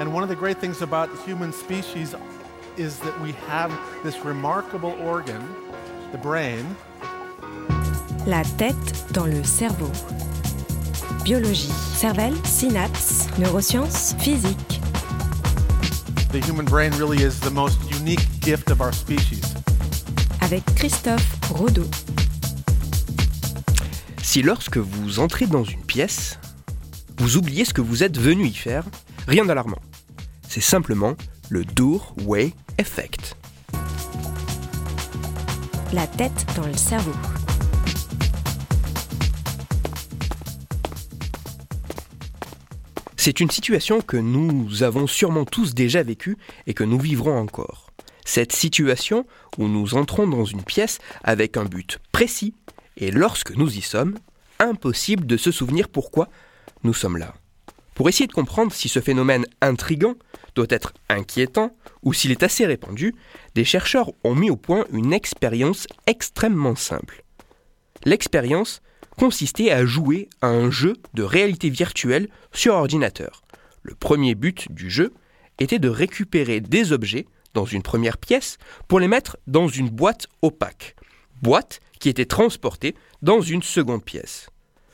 And one of the great things about human species is that we have this remarkable organ, the brain. La tête dans le cerveau. Biologie, cervelle, synapses, neurosciences, physique. The human brain really is the most unique gift of our species. Avec Christophe Rodeau. Si lorsque vous entrez dans une pièce, vous oubliez ce que vous êtes venu y faire, rien d'alarmant. C'est simplement le doorway effect. La tête dans le cerveau. C'est une situation que nous avons sûrement tous déjà vécue et que nous vivrons encore. Cette situation où nous entrons dans une pièce avec un but précis et lorsque nous y sommes, impossible de se souvenir pourquoi nous sommes là. Pour essayer de comprendre si ce phénomène intrigant doit être inquiétant ou s'il est assez répandu, des chercheurs ont mis au point une expérience extrêmement simple. L'expérience consistait à jouer à un jeu de réalité virtuelle sur ordinateur. Le premier but du jeu était de récupérer des objets dans une première pièce pour les mettre dans une boîte opaque, boîte qui était transportée dans une seconde pièce.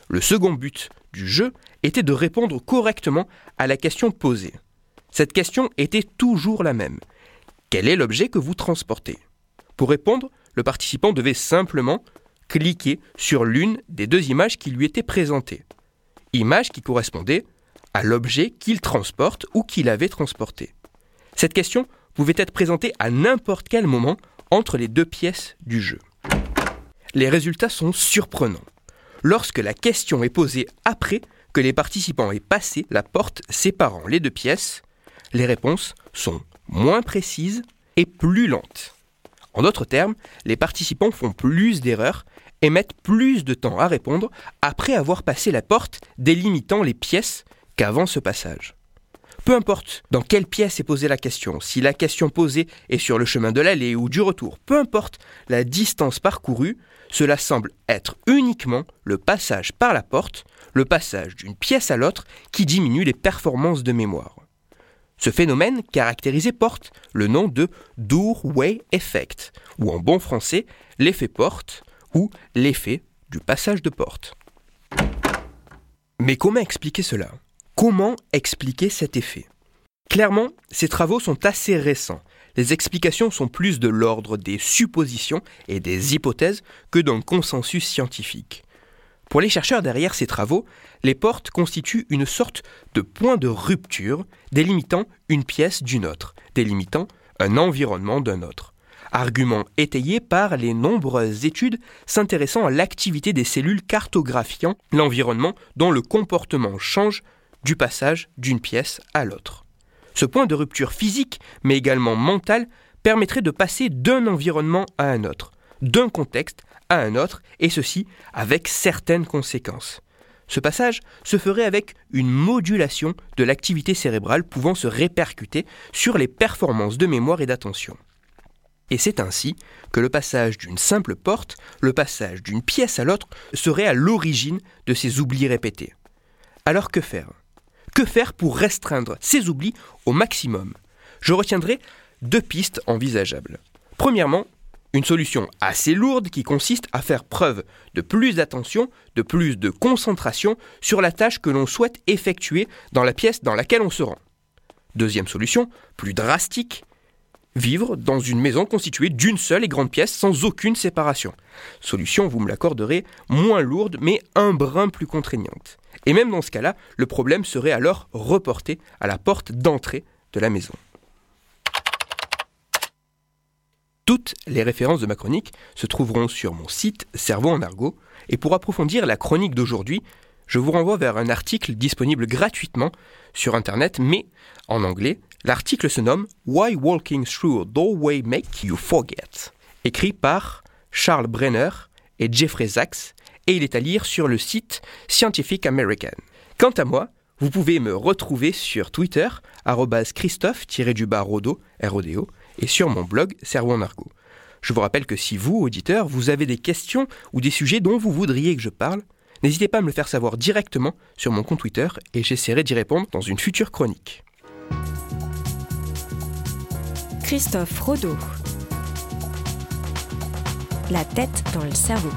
Le second but du jeu était de répondre correctement à la question posée. Cette question était toujours la même. Quel est l'objet que vous transportez? Pour répondre, le participant devait simplement cliquer sur l'une des deux images qui lui étaient présentées. Image qui correspondait à l'objet qu'il transporte ou qu'il avait transporté. Cette question pouvait être présentée à n'importe quel moment entre les deux pièces du jeu. Les résultats sont surprenants. Lorsque la question est posée après que les participants aient passé la porte séparant les deux pièces, les réponses sont moins précises et plus lentes. En d'autres termes, les participants font plus d'erreurs et mettent plus de temps à répondre après avoir passé la porte délimitant les pièces qu'avant ce passage. Peu importe dans quelle pièce est posée la question, si la question posée est sur le chemin de l'aller ou du retour, peu importe la distance parcourue, cela semble être uniquement le passage par la porte, le passage d'une pièce à l'autre qui diminue les performances de mémoire. Ce phénomène caractérisé porte le nom de doorway effect, ou en bon français, l'effet porte, ou l'effet du passage de porte. Mais comment expliquer cela? Comment expliquer cet effet? Clairement, ces travaux sont assez récents. Les explications sont plus de l'ordre des suppositions et des hypothèses que d'un consensus scientifique. Pour les chercheurs derrière ces travaux, les portes constituent une sorte de point de rupture délimitant une pièce d'une autre, délimitant un environnement d'un autre. Argument étayé par les nombreuses études s'intéressant à l'activité des cellules cartographiant l'environnement dont le comportement change du passage d'une pièce à l'autre. Ce point de rupture physique, mais également mental, permettrait de passer d'un environnement à un autre, d'un contexte à un autre, et ceci avec certaines conséquences. Ce passage se ferait avec une modulation de l'activité cérébrale pouvant se répercuter sur les performances de mémoire et d'attention. Et c'est ainsi que le passage d'une simple porte, le passage d'une pièce à l'autre, serait à l'origine de ces oublis répétés. Alors que faire? Que faire pour restreindre ces oublis au maximum? Je retiendrai deux pistes envisageables. Premièrement, une solution assez lourde qui consiste à faire preuve de plus d'attention, de plus de concentration sur la tâche que l'on souhaite effectuer dans la pièce dans laquelle on se rend. Deuxième solution, plus drastique, vivre dans une maison constituée d'une seule et grande pièce sans aucune séparation. Solution, vous me l'accorderez, moins lourde mais un brin plus contraignante. Et même dans ce cas-là, le problème serait alors reporté à la porte d'entrée de la maison. Toutes les références de ma chronique se trouveront sur mon site Cerveau en argot, et pour approfondir la chronique d'aujourd'hui, je vous renvoie vers un article disponible gratuitement sur Internet, mais en anglais. L'article se nomme Why Walking Through a Doorway Make You Forget, écrit par Charles Brenner et Jeffrey Sachs, et il est à lire sur le site Scientific American. Quant à moi, vous pouvez me retrouver sur Twitter, Christophe-Rodo, R-O-D-O, et sur mon blog Cerveau en argot. Je vous rappelle que si vous, auditeurs, vous avez des questions ou des sujets dont vous voudriez que je parle, n'hésitez pas à me le faire savoir directement sur mon compte Twitter et j'essaierai d'y répondre dans une future chronique. Christophe Rodeau. La tête dans le cerveau.